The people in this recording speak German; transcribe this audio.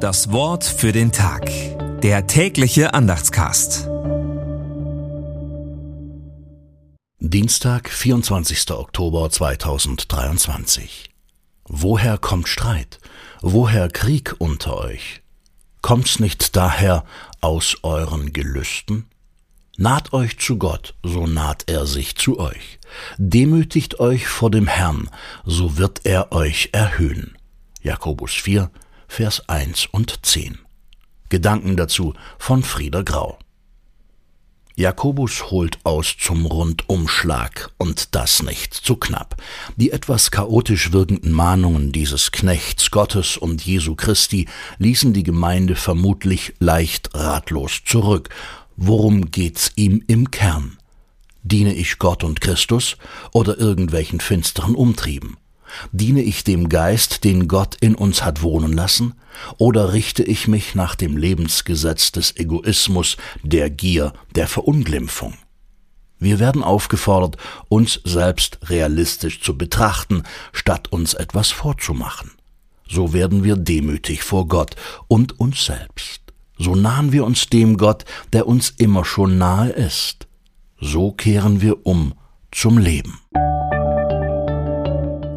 Das Wort für den Tag. Der tägliche Andachtscast. Dienstag, 24. Oktober 2023. Woher kommt Streit? Woher Krieg unter euch? Kommt's nicht daher aus euren Gelüsten? Naht euch zu Gott, so naht er sich zu euch. Demütigt euch vor dem Herrn, so wird er euch erhöhen. Jakobus 4, Vers 1 und 10. Gedanken dazu von Frieder Grau. Jakobus holt aus zum Rundumschlag und das nicht zu knapp. Die etwas chaotisch wirkenden Mahnungen dieses Knechts Gottes und Jesu Christi ließen die Gemeinde vermutlich leicht ratlos zurück Worum geht's ihm im Kern? Diene ich Gott und Christus oder irgendwelchen finsteren Umtrieben? Diene ich dem Geist, den Gott in uns hat wohnen lassen, oder richte ich mich nach dem Lebensgesetz des Egoismus, der Gier, der Verunglimpfung? Wir werden aufgefordert, uns selbst realistisch zu betrachten, statt uns etwas vorzumachen. So werden wir demütig vor Gott und uns selbst so nahen wir uns dem Gott, der uns immer schon nahe ist. So kehren wir um zum Leben.